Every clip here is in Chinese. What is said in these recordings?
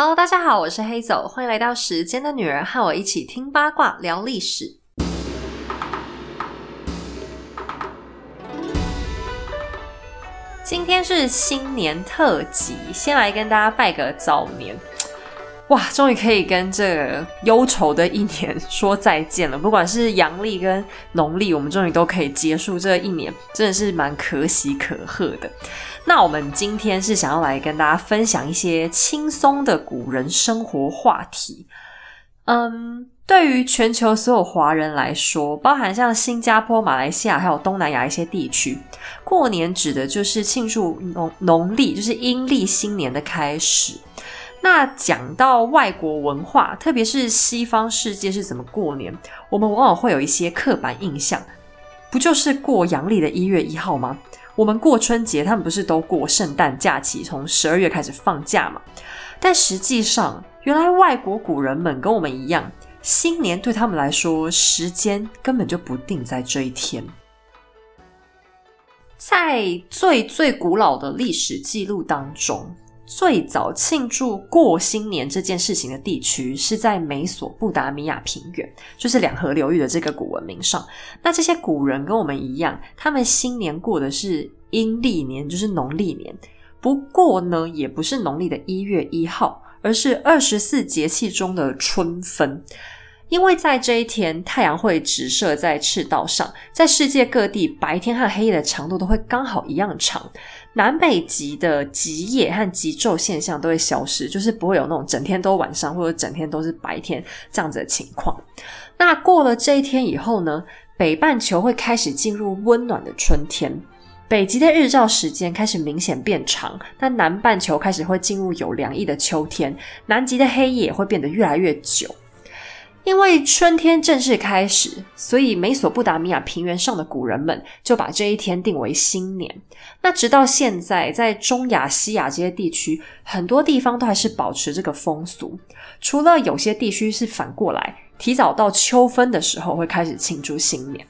Hello，大家好，我是黑走，欢迎来到时间的女儿，和我一起听八卦聊历史。今天是新年特辑，先来跟大家拜个早年。哇，终于可以跟这忧愁的一年说再见了。不管是阳历跟农历，我们终于都可以结束这一年，真的是蛮可喜可贺的。那我们今天是想要来跟大家分享一些轻松的古人生活话题。嗯，对于全球所有华人来说，包含像新加坡、马来西亚还有东南亚一些地区，过年指的就是庆祝农农历，就是阴历新年的开始。那讲到外国文化，特别是西方世界是怎么过年，我们往往会有一些刻板印象，不就是过阳历的一月一号吗？我们过春节，他们不是都过圣诞假期，从十二月开始放假嘛？但实际上，原来外国古人们跟我们一样，新年对他们来说，时间根本就不定在这一天。在最最古老的历史记录当中。最早庆祝过新年这件事情的地区是在美索不达米亚平原，就是两河流域的这个古文明上。那这些古人跟我们一样，他们新年过的是阴历年，就是农历年。不过呢，也不是农历的一月一号，而是二十四节气中的春分。因为在这一天，太阳会直射在赤道上，在世界各地，白天和黑夜的长度都会刚好一样长。南北极的极夜和极昼现象都会消失，就是不会有那种整天都晚上或者整天都是白天这样子的情况。那过了这一天以后呢，北半球会开始进入温暖的春天，北极的日照时间开始明显变长，那南半球开始会进入有凉意的秋天，南极的黑夜会变得越来越久。因为春天正式开始，所以美索不达米亚平原上的古人们就把这一天定为新年。那直到现在，在中亚、西亚这些地区，很多地方都还是保持这个风俗。除了有些地区是反过来，提早到秋分的时候会开始庆祝新年。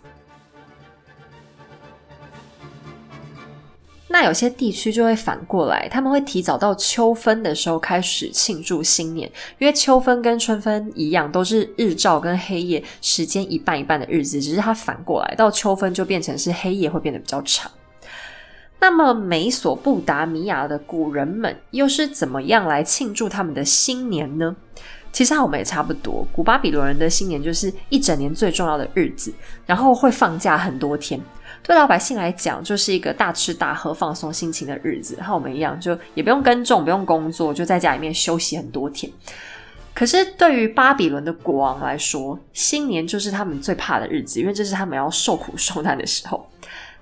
那有些地区就会反过来，他们会提早到秋分的时候开始庆祝新年，因为秋分跟春分一样，都是日照跟黑夜时间一半一半的日子，只是它反过来，到秋分就变成是黑夜会变得比较长。那么美索不达米亚的古人们又是怎么样来庆祝他们的新年呢？其实我们也差不多，古巴比伦人的新年就是一整年最重要的日子，然后会放假很多天。对老百姓来讲，就是一个大吃大喝、放松心情的日子，和我们一样，就也不用耕种、不用工作，就在家里面休息很多天。可是对于巴比伦的国王来说，新年就是他们最怕的日子，因为这是他们要受苦受难的时候。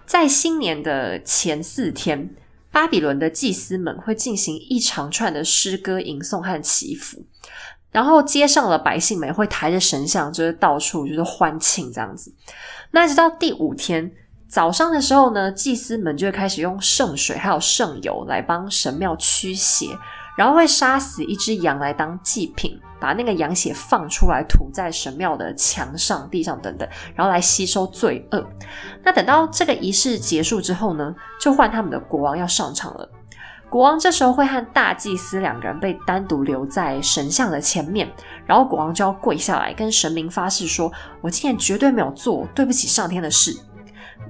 在新年的前四天，巴比伦的祭司们会进行一长串的诗歌吟诵和祈福，然后街上的百姓们会抬着神像，就是到处就是欢庆这样子。那直到第五天。早上的时候呢，祭司们就会开始用圣水还有圣油来帮神庙驱邪，然后会杀死一只羊来当祭品，把那个羊血放出来涂在神庙的墙上、地上等等，然后来吸收罪恶。那等到这个仪式结束之后呢，就换他们的国王要上场了。国王这时候会和大祭司两个人被单独留在神像的前面，然后国王就要跪下来跟神明发誓说：“我今天绝对没有做对不起上天的事。”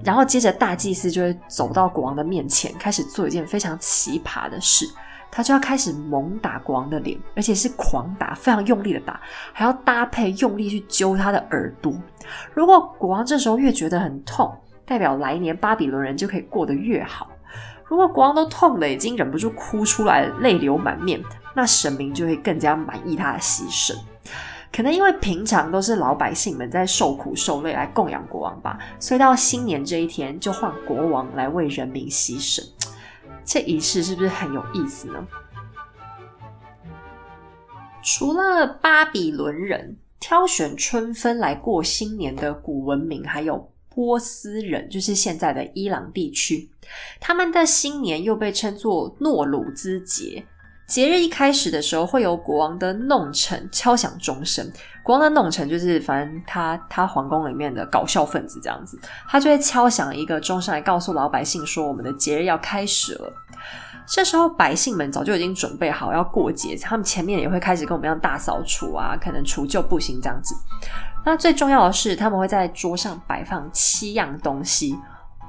然后接着大祭司就会走到国王的面前，开始做一件非常奇葩的事，他就要开始猛打国王的脸，而且是狂打，非常用力的打，还要搭配用力去揪他的耳朵。如果国王这时候越觉得很痛，代表来年巴比伦人就可以过得越好；如果国王都痛的已经忍不住哭出来，泪流满面，那神明就会更加满意他的牺牲。可能因为平常都是老百姓们在受苦受累来供养国王吧，所以到新年这一天就换国王来为人民牺牲，这仪式是不是很有意思呢？除了巴比伦人挑选春分来过新年的古文明，还有波斯人，就是现在的伊朗地区，他们的新年又被称作诺鲁兹节。节日一开始的时候，会有国王的弄臣敲响钟声。国王的弄臣就是，反正他他皇宫里面的搞笑分子这样子，他就会敲响一个钟声来告诉老百姓说，我们的节日要开始了。这时候百姓们早就已经准备好要过节，他们前面也会开始跟我们一样大扫除啊，可能除旧布新这样子。那最重要的是，他们会在桌上摆放七样东西，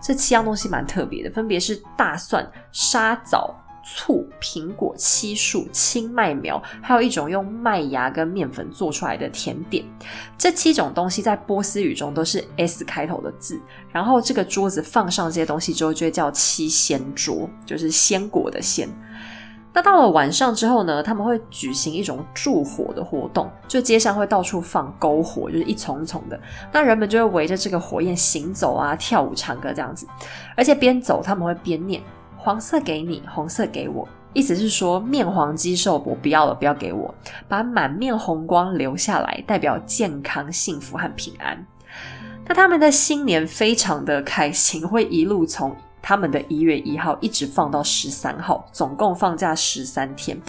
这七样东西蛮特别的，分别是大蒜、沙枣。醋、苹果、漆树、青麦苗，还有一种用麦芽跟面粉做出来的甜点。这七种东西在波斯语中都是 S 开头的字。然后这个桌子放上这些东西之后，就会叫七仙桌，就是鲜果的鲜。那到了晚上之后呢，他们会举行一种助火的活动，就街上会到处放篝火，就是一丛一丛的。那人们就会围着这个火焰行走啊，跳舞、唱歌这样子。而且边走他们会边念。黄色给你，红色给我，意思是说面黄肌瘦，我不要了，不要给我，把满面红光留下来，代表健康、幸福和平安。那他们的新年非常的开心，会一路从。他们的一月一号一直放到十三号，总共放假十三天。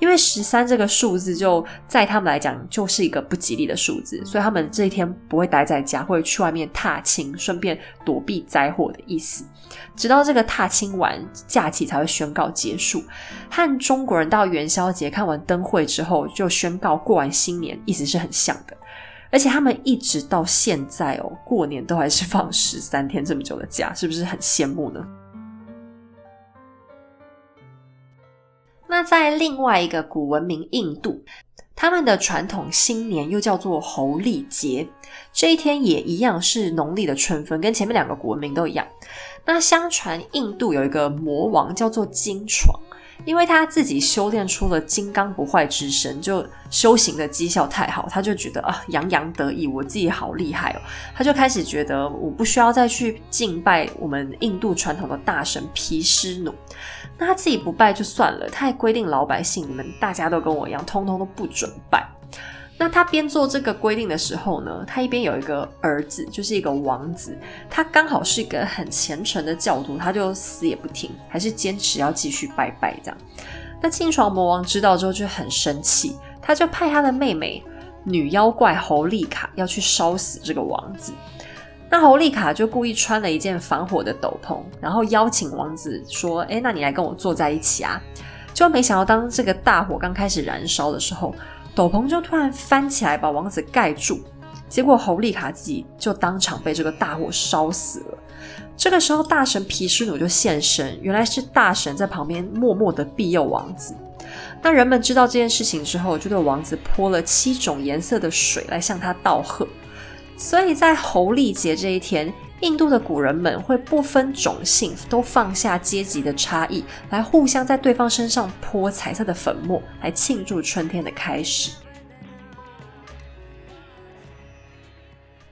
因为十三这个数字就在他们来讲就是一个不吉利的数字，所以他们这一天不会待在家，会去外面踏青，顺便躲避灾祸的意思。直到这个踏青完，假期才会宣告结束。和中国人到元宵节看完灯会之后，就宣告过完新年，意思是很像的。而且他们一直到现在哦，过年都还是放十三天这么久的假，是不是很羡慕呢？那在另外一个古文明印度，他们的传统新年又叫做猴历节，这一天也一样是农历的春分，跟前面两个古文明都一样。那相传印度有一个魔王叫做金床。因为他自己修炼出了金刚不坏之身，就修行的绩效太好，他就觉得啊洋洋得意，我自己好厉害哦。他就开始觉得我不需要再去敬拜我们印度传统的大神毗湿奴，那他自己不拜就算了，他还规定老百姓，你们大家都跟我一样，通通都不准拜。那他边做这个规定的时候呢，他一边有一个儿子，就是一个王子，他刚好是一个很虔诚的教徒，他就死也不听，还是坚持要继续拜拜这样。那清床魔王知道之后就很生气，他就派他的妹妹女妖怪侯丽卡要去烧死这个王子。那侯丽卡就故意穿了一件防火的斗篷，然后邀请王子说：“哎，那你来跟我坐在一起啊？”就没想到当这个大火刚开始燃烧的时候。斗篷就突然翻起来，把王子盖住，结果侯利卡自己就当场被这个大火烧死了。这个时候，大神皮湿奴就现身，原来是大神在旁边默默的庇佑王子。那人们知道这件事情之后，就对王子泼了七种颜色的水来向他道贺。所以在侯历节这一天。印度的古人们会不分种姓，都放下阶级的差异，来互相在对方身上泼彩色的粉末，来庆祝春天的开始。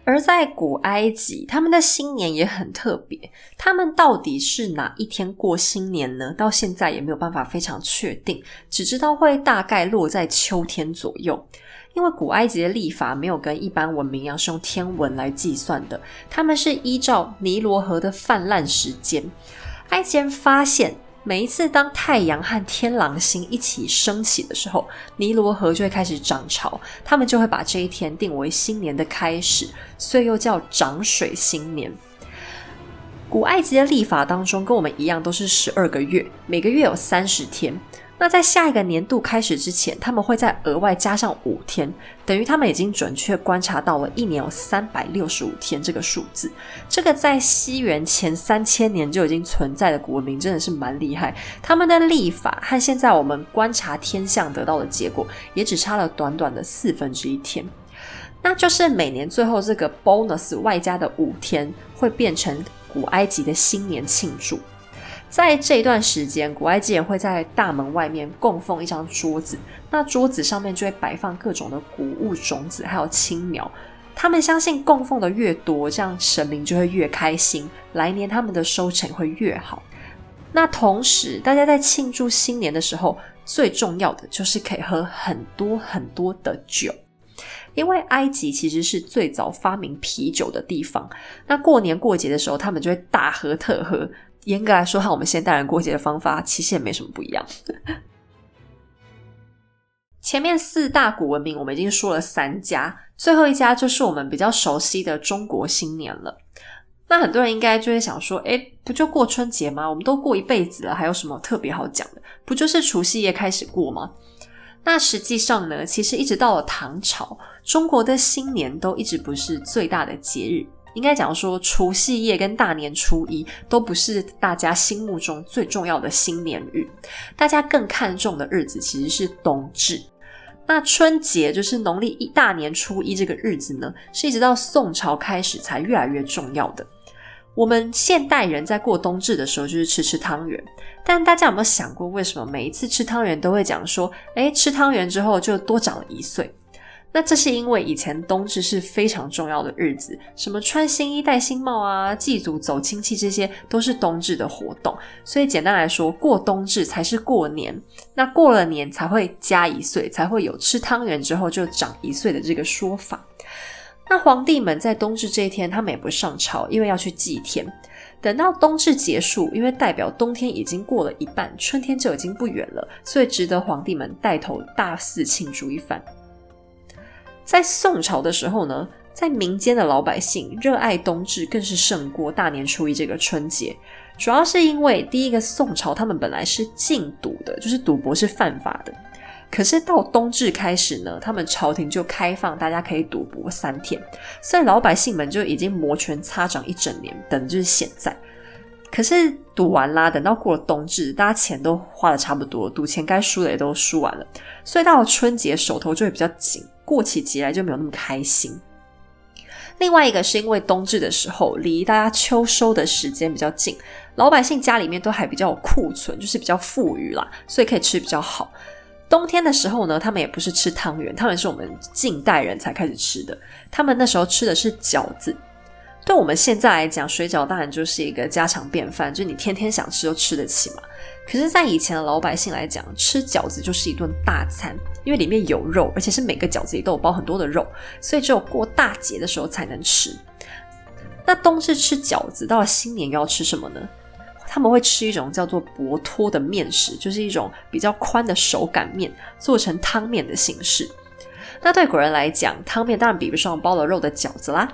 而在古埃及，他们的新年也很特别。他们到底是哪一天过新年呢？到现在也没有办法非常确定，只知道会大概落在秋天左右。因为古埃及的历法没有跟一般文明一样是用天文来计算的，他们是依照尼罗河的泛滥时间。埃及人发现，每一次当太阳和天狼星一起升起的时候，尼罗河就会开始涨潮，他们就会把这一天定为新年的开始，所以又叫涨水新年。古埃及的历法当中，跟我们一样都是十二个月，每个月有三十天。那在下一个年度开始之前，他们会再额外加上五天，等于他们已经准确观察到了一年有三百六十五天这个数字。这个在西元前三千年就已经存在的古文明真的是蛮厉害。他们的历法和现在我们观察天象得到的结果，也只差了短短的四分之一天。那就是每年最后这个 bonus 外加的五天，会变成古埃及的新年庆祝。在这一段时间，古埃及人会在大门外面供奉一张桌子，那桌子上面就会摆放各种的谷物种子，还有青苗。他们相信供奉的越多，这样神明就会越开心，来年他们的收成会越好。那同时，大家在庆祝新年的时候，最重要的就是可以喝很多很多的酒，因为埃及其实是最早发明啤酒的地方。那过年过节的时候，他们就会大喝特喝。严格来说，和我们现代人过节的方法其实也没什么不一样。前面四大古文明我们已经说了三家，最后一家就是我们比较熟悉的中国新年了。那很多人应该就会想说，哎，不就过春节吗？我们都过一辈子了，还有什么特别好讲的？不就是除夕夜开始过吗？那实际上呢，其实一直到了唐朝，中国的新年都一直不是最大的节日。应该讲说，除夕夜跟大年初一都不是大家心目中最重要的新年日，大家更看重的日子其实是冬至。那春节就是农历一大年初一这个日子呢，是一直到宋朝开始才越来越重要的。我们现代人在过冬至的时候，就是吃吃汤圆。但大家有没有想过，为什么每一次吃汤圆都会讲说，哎，吃汤圆之后就多长了一岁？那这是因为以前冬至是非常重要的日子，什么穿新衣、戴新帽啊，祭祖、走亲戚，这些都是冬至的活动。所以简单来说，过冬至才是过年。那过了年才会加一岁，才会有吃汤圆之后就长一岁的这个说法。那皇帝们在冬至这一天，他们也不上朝，因为要去祭天。等到冬至结束，因为代表冬天已经过了一半，春天就已经不远了，所以值得皇帝们带头大肆庆祝一番。在宋朝的时候呢，在民间的老百姓热爱冬至，更是胜过大年初一这个春节。主要是因为第一个宋朝他们本来是禁赌的，就是赌博是犯法的。可是到冬至开始呢，他们朝廷就开放大家可以赌博三天，所以老百姓们就已经摩拳擦掌一整年，等就是现在。可是赌完啦，等到过了冬至，大家钱都花的差不多，赌钱该输的也都输完了，所以到了春节手头就会比较紧。过起节来就没有那么开心。另外一个是因为冬至的时候离大家秋收的时间比较近，老百姓家里面都还比较有库存，就是比较富裕啦，所以可以吃比较好。冬天的时候呢，他们也不是吃汤圆，他们是我们近代人才开始吃的。他们那时候吃的是饺子。对我们现在来讲，水饺当然就是一个家常便饭，就是你天天想吃都吃得起嘛。可是，在以前的老百姓来讲，吃饺子就是一顿大餐，因为里面有肉，而且是每个饺子里都有包很多的肉，所以只有过大节的时候才能吃。那冬至吃饺子，到了新年又要吃什么呢？他们会吃一种叫做薄托的面食，就是一种比较宽的手擀面，做成汤面的形式。那对古人来讲，汤面当然比不上包了肉的饺子啦。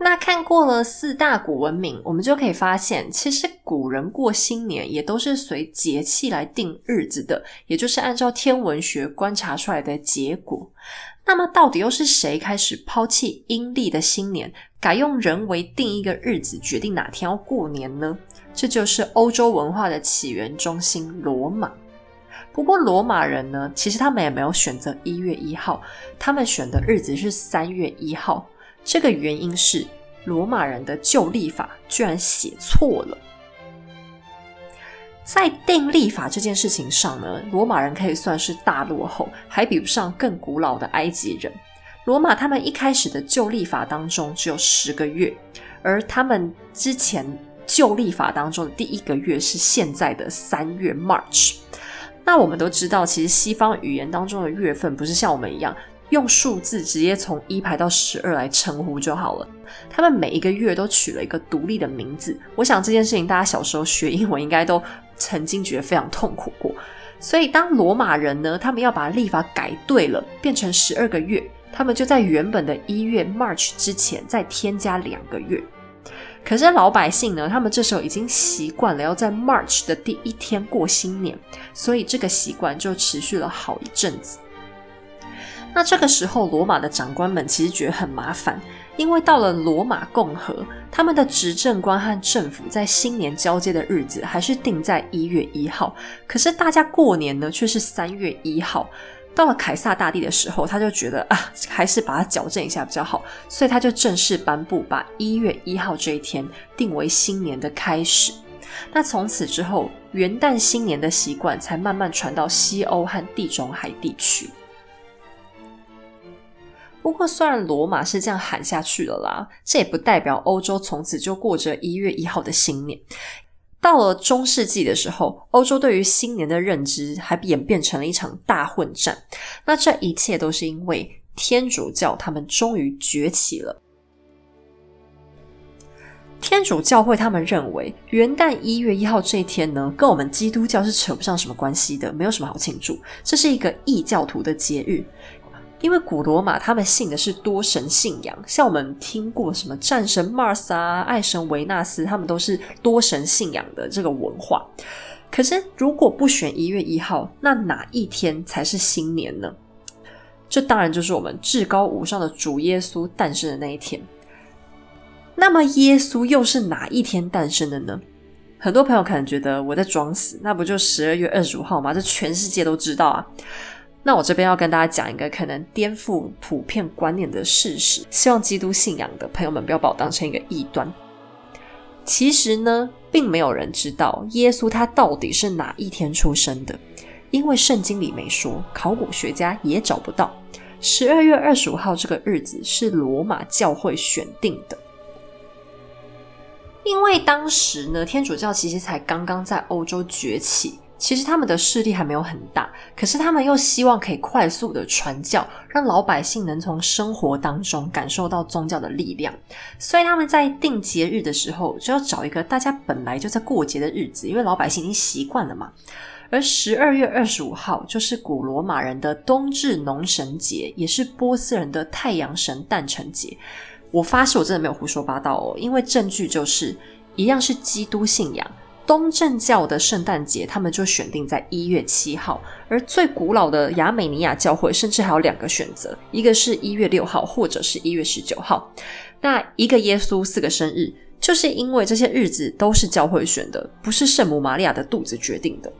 那看过了四大古文明，我们就可以发现，其实古人过新年也都是随节气来定日子的，也就是按照天文学观察出来的结果。那么，到底又是谁开始抛弃阴历的新年，改用人为定一个日子，决定哪天要过年呢？这就是欧洲文化的起源中心——罗马。不过，罗马人呢，其实他们也没有选择一月一号，他们选的日子是三月一号。这个原因是罗马人的旧历法居然写错了，在定历法这件事情上呢，罗马人可以算是大落后，还比不上更古老的埃及人。罗马他们一开始的旧历法当中只有十个月，而他们之前旧历法当中的第一个月是现在的三月 March。那我们都知道，其实西方语言当中的月份不是像我们一样。用数字直接从一排到十二来称呼就好了。他们每一个月都取了一个独立的名字。我想这件事情大家小时候学英文应该都曾经觉得非常痛苦过。所以当罗马人呢，他们要把历法改对了，变成十二个月，他们就在原本的一月 March 之前再添加两个月。可是老百姓呢，他们这时候已经习惯了要在 March 的第一天过新年，所以这个习惯就持续了好一阵子。那这个时候，罗马的长官们其实觉得很麻烦，因为到了罗马共和，他们的执政官和政府在新年交接的日子还是定在一月一号，可是大家过年呢却是三月一号。到了凯撒大帝的时候，他就觉得啊，还是把它矫正一下比较好，所以他就正式颁布，把一月一号这一天定为新年的开始。那从此之后，元旦新年的习惯才慢慢传到西欧和地中海地区。不过，虽然罗马是这样喊下去了啦，这也不代表欧洲从此就过着一月一号的新年。到了中世纪的时候，欧洲对于新年的认知还演变成了一场大混战。那这一切都是因为天主教他们终于崛起了。天主教会他们认为，元旦一月一号这一天呢，跟我们基督教是扯不上什么关系的，没有什么好庆祝，这是一个异教徒的节日。因为古罗马他们信的是多神信仰，像我们听过什么战神 Mars 啊、爱神维纳斯，他们都是多神信仰的这个文化。可是如果不选一月一号，那哪一天才是新年呢？这当然就是我们至高无上的主耶稣诞生的那一天。那么耶稣又是哪一天诞生的呢？很多朋友可能觉得我在装死，那不就十二月二十五号吗？这全世界都知道啊。那我这边要跟大家讲一个可能颠覆普遍观念的事实，希望基督信仰的朋友们不要把我当成一个异端。其实呢，并没有人知道耶稣他到底是哪一天出生的，因为圣经里没说，考古学家也找不到。十二月二十五号这个日子是罗马教会选定的。因为当时呢，天主教其实才刚刚在欧洲崛起，其实他们的势力还没有很大，可是他们又希望可以快速的传教，让老百姓能从生活当中感受到宗教的力量，所以他们在定节日的时候就要找一个大家本来就在过节的日子，因为老百姓已经习惯了嘛。而十二月二十五号就是古罗马人的冬至农神节，也是波斯人的太阳神诞辰节。我发誓，我真的没有胡说八道哦，因为证据就是一样是基督信仰，东正教的圣诞节他们就选定在一月七号，而最古老的亚美尼亚教会甚至还有两个选择，一个是一月六号，或者是一月十九号。那一个耶稣四个生日，就是因为这些日子都是教会选的，不是圣母玛利亚的肚子决定的。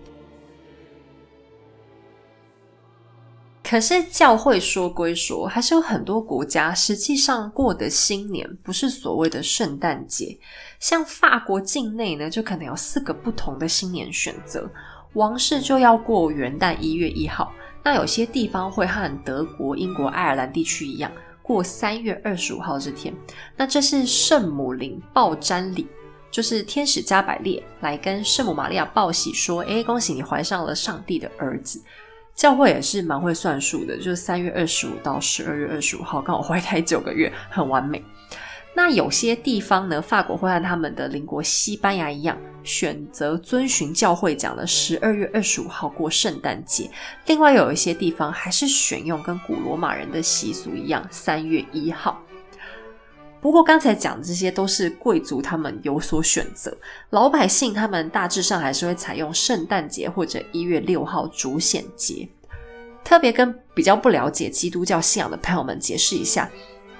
可是教会说归说，还是有很多国家实际上过的新年不是所谓的圣诞节。像法国境内呢，就可能有四个不同的新年选择。王室就要过元旦一月一号，那有些地方会和德国、英国、爱尔兰地区一样，过三月二十五号这天。那这是圣母临报瞻礼，就是天使加百列来跟圣母玛利亚报喜，说：“诶，恭喜你怀上了上帝的儿子。”教会也是蛮会算数的，就是三月二十五到十二月二十五号，刚好怀胎九个月，很完美。那有些地方呢，法国会和他们的邻国西班牙一样，选择遵循教会讲的十二月二十五号过圣诞节。另外有一些地方还是选用跟古罗马人的习俗一样，三月一号。不过刚才讲的这些都是贵族，他们有所选择。老百姓他们大致上还是会采用圣诞节或者一月六号主显节。特别跟比较不了解基督教信仰的朋友们解释一下，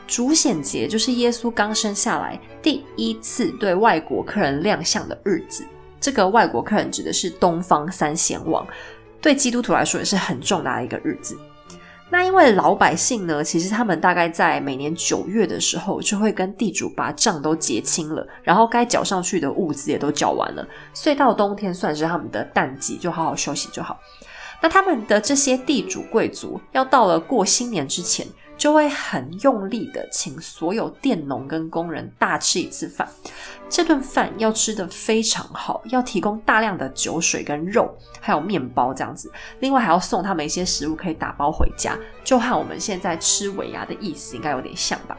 主显节就是耶稣刚生下来第一次对外国客人亮相的日子。这个外国客人指的是东方三贤王，对基督徒来说也是很重大的一个日子。那因为老百姓呢，其实他们大概在每年九月的时候，就会跟地主把账都结清了，然后该缴上去的物资也都缴完了，所以到冬天算是他们的淡季，就好好休息就好。那他们的这些地主贵族，要到了过新年之前。就会很用力的请所有佃农跟工人大吃一次饭，这顿饭要吃的非常好，要提供大量的酒水跟肉，还有面包这样子，另外还要送他们一些食物可以打包回家，就和我们现在吃尾牙的意思应该有点像吧。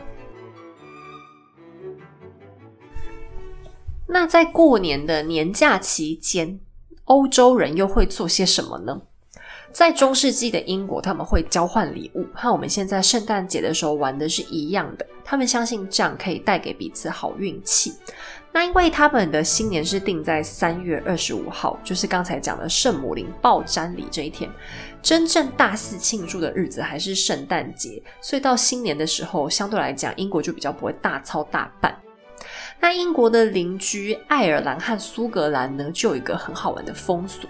那在过年的年假期间，欧洲人又会做些什么呢？在中世纪的英国，他们会交换礼物，和我们现在圣诞节的时候玩的是一样的。他们相信这样可以带给彼此好运气。那因为他们的新年是定在三月二十五号，就是刚才讲的圣母林报瞻礼这一天。真正大肆庆祝的日子还是圣诞节，所以到新年的时候，相对来讲，英国就比较不会大操大办。那英国的邻居爱尔兰和苏格兰呢，就有一个很好玩的风俗。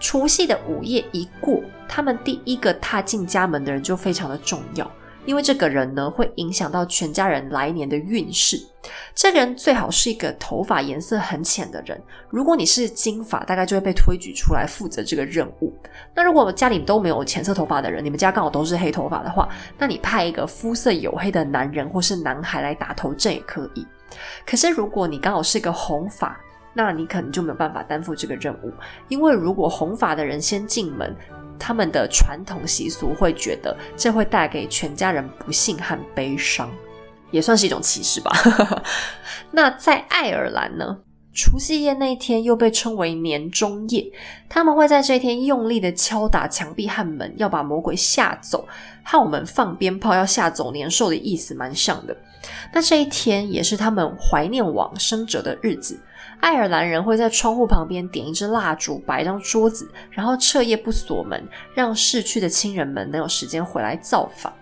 除夕的午夜一过，他们第一个踏进家门的人就非常的重要，因为这个人呢会影响到全家人来年的运势。这个人最好是一个头发颜色很浅的人，如果你是金发，大概就会被推举出来负责这个任务。那如果家里都没有浅色头发的人，你们家刚好都是黑头发的话，那你派一个肤色黝黑的男人或是男孩来打头阵也可以。可是如果你刚好是个红发，那你可能就没有办法担负这个任务，因为如果红发的人先进门，他们的传统习俗会觉得这会带给全家人不幸和悲伤，也算是一种歧视吧。那在爱尔兰呢，除夕夜那一天又被称为年中夜，他们会在这一天用力的敲打墙壁和门，要把魔鬼吓走，和我们放鞭炮要吓走年兽的意思蛮像的。那这一天也是他们怀念往生者的日子。爱尔兰人会在窗户旁边点一支蜡烛，摆一张桌子，然后彻夜不锁门，让逝去的亲人们能有时间回来造访。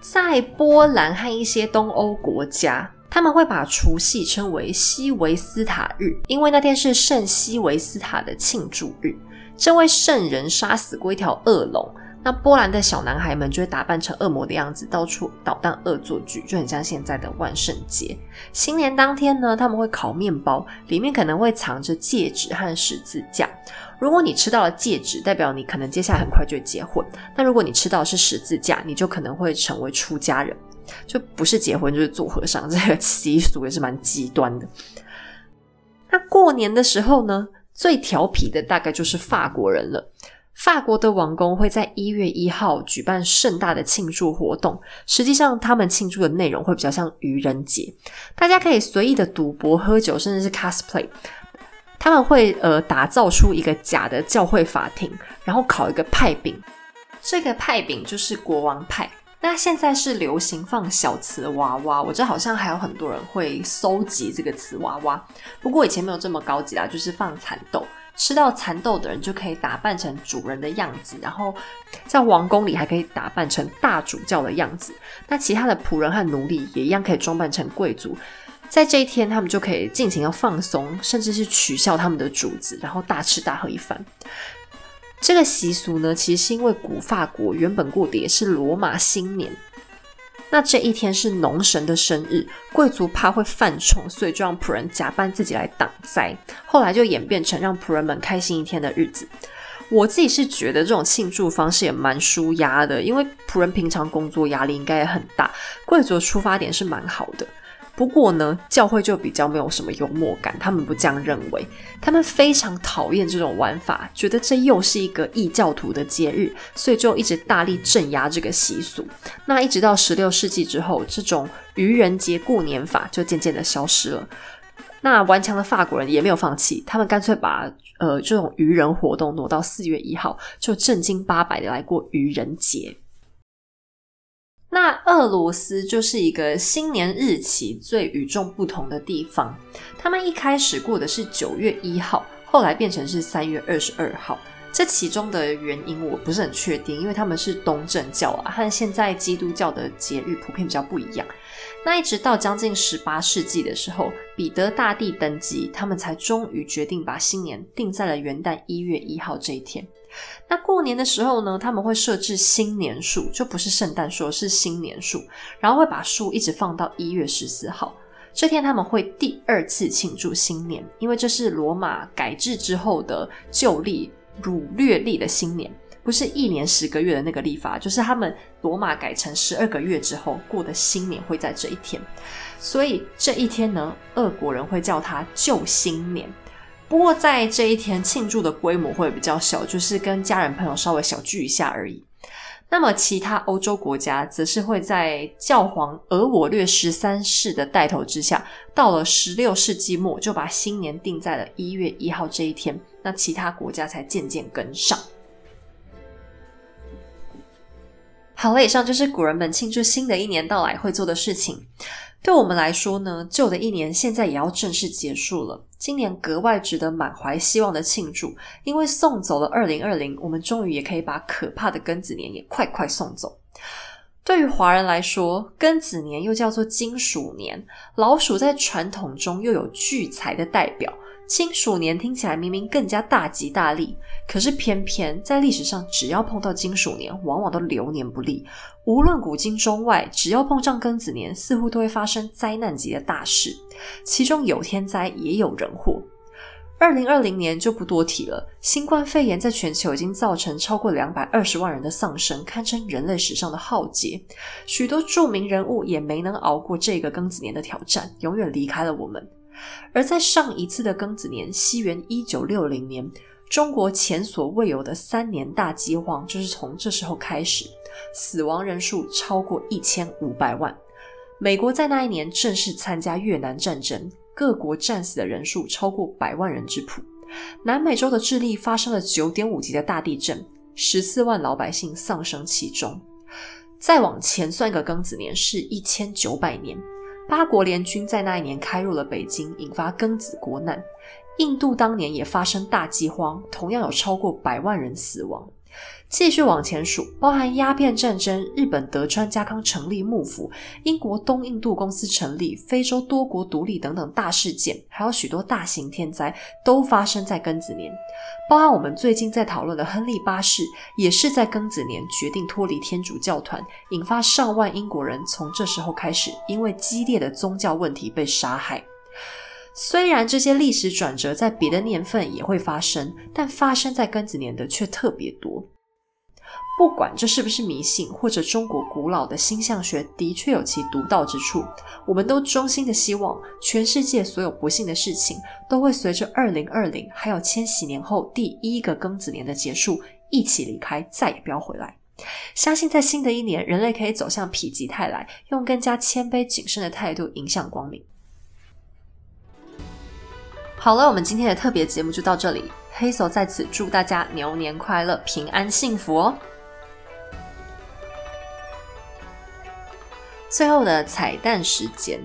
在波兰和一些东欧国家，他们会把除夕称为西维斯塔日，因为那天是圣西维斯塔的庆祝日。这位圣人杀死过一条恶龙。那波兰的小男孩们就会打扮成恶魔的样子，到处捣蛋恶作剧，就很像现在的万圣节。新年当天呢，他们会烤面包，里面可能会藏着戒指和十字架。如果你吃到了戒指，代表你可能接下来很快就会结婚；那如果你吃到是十字架，你就可能会成为出家人，就不是结婚就是做和尚。这个习俗也是蛮极端的。那过年的时候呢，最调皮的大概就是法国人了。法国的王宫会在一月一号举办盛大的庆祝活动，实际上他们庆祝的内容会比较像愚人节，大家可以随意的赌博、喝酒，甚至是 cosplay。他们会呃打造出一个假的教会法庭，然后烤一个派饼，这个派饼就是国王派。那现在是流行放小瓷娃娃，我这好像还有很多人会搜集这个瓷娃娃，不过以前没有这么高级啦，就是放蚕豆。吃到蚕豆的人就可以打扮成主人的样子，然后在王宫里还可以打扮成大主教的样子。那其他的仆人和奴隶也一样可以装扮成贵族。在这一天，他们就可以尽情的放松，甚至是取笑他们的主子，然后大吃大喝一番。这个习俗呢，其实是因为古法国原本过的也是罗马新年。那这一天是农神的生日，贵族怕会犯冲，所以就让仆人假扮自己来挡灾。后来就演变成让仆人们开心一天的日子。我自己是觉得这种庆祝方式也蛮舒压的，因为仆人平常工作压力应该也很大，贵族出发点是蛮好的。不过呢，教会就比较没有什么幽默感，他们不这样认为，他们非常讨厌这种玩法，觉得这又是一个异教徒的节日，所以就一直大力镇压这个习俗。那一直到十六世纪之后，这种愚人节过年法就渐渐的消失了。那顽强的法国人也没有放弃，他们干脆把呃这种愚人活动挪到四月一号，就正经八百的来过愚人节。那俄罗斯就是一个新年日期最与众不同的地方。他们一开始过的是九月一号，后来变成是三月二十二号。这其中的原因我不是很确定，因为他们是东正教啊，和现在基督教的节日普遍比较不一样。那一直到将近十八世纪的时候，彼得大帝登基，他们才终于决定把新年定在了元旦一月一号这一天。那过年的时候呢，他们会设置新年树，就不是圣诞树，是新年树，然后会把树一直放到一月十四号这天，他们会第二次庆祝新年，因为这是罗马改制之后的旧历儒略历的新年，不是一年十个月的那个历法，就是他们罗马改成十二个月之后过的新年会在这一天，所以这一天呢，俄国人会叫它旧新年。不过在这一天庆祝的规模会比较小，就是跟家人朋友稍微小聚一下而已。那么其他欧洲国家则是会在教皇而我略十三世的带头之下，到了十六世纪末就把新年定在了一月一号这一天。那其他国家才渐渐跟上。好了，以上就是古人们庆祝新的一年到来会做的事情。对我们来说呢，旧的一年现在也要正式结束了。今年格外值得满怀希望的庆祝，因为送走了二零二零，我们终于也可以把可怕的庚子年也快快送走。对于华人来说，庚子年又叫做金鼠年，老鼠在传统中又有聚财的代表。金鼠年听起来明明更加大吉大利，可是偏偏在历史上，只要碰到金鼠年，往往都流年不利。无论古今中外，只要碰上庚子年，似乎都会发生灾难级的大事，其中有天灾，也有人祸。二零二零年就不多提了，新冠肺炎在全球已经造成超过两百二十万人的丧生，堪称人类史上的浩劫。许多著名人物也没能熬过这个庚子年的挑战，永远离开了我们。而在上一次的庚子年，西元一九六零年，中国前所未有的三年大饥荒就是从这时候开始，死亡人数超过一千五百万。美国在那一年正式参加越南战争，各国战死的人数超过百万人之谱。南美洲的智利发生了九点五级的大地震，十四万老百姓丧生其中。再往前算个庚子年是一千九百年，八国联军在那一年开入了北京，引发庚子国难。印度当年也发生大饥荒，同样有超过百万人死亡。继续往前数，包含鸦片战争、日本德川家康成立幕府、英国东印度公司成立、非洲多国独立等等大事件，还有许多大型天灾都发生在庚子年。包含我们最近在讨论的亨利八世，也是在庚子年决定脱离天主教团，引发上万英国人从这时候开始因为激烈的宗教问题被杀害。虽然这些历史转折在别的年份也会发生，但发生在庚子年的却特别多。不管这是不是迷信，或者中国古老的星象学的确有其独到之处，我们都衷心的希望，全世界所有不幸的事情都会随着二零二零还有千禧年后第一个庚子年的结束一起离开，再也不要回来。相信在新的一年，人类可以走向否极泰来，用更加谦卑谨慎的态度迎向光明。好了，我们今天的特别节目就到这里。黑手在此祝大家牛年快乐、平安幸福哦！最后的彩蛋时间，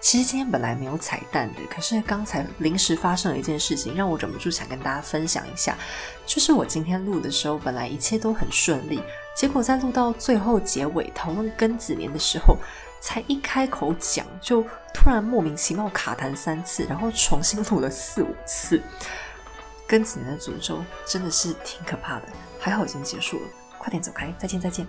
其实今天本来没有彩蛋的，可是刚才临时发生了一件事情，让我忍不住想跟大家分享一下。就是我今天录的时候，本来一切都很顺利，结果在录到最后结尾讨论庚子年的时候，才一开口讲，就突然莫名其妙卡弹三次，然后重新录了四五次。跟子年的诅咒真的是挺可怕的，还好已经结束了，快点走开，再见再见。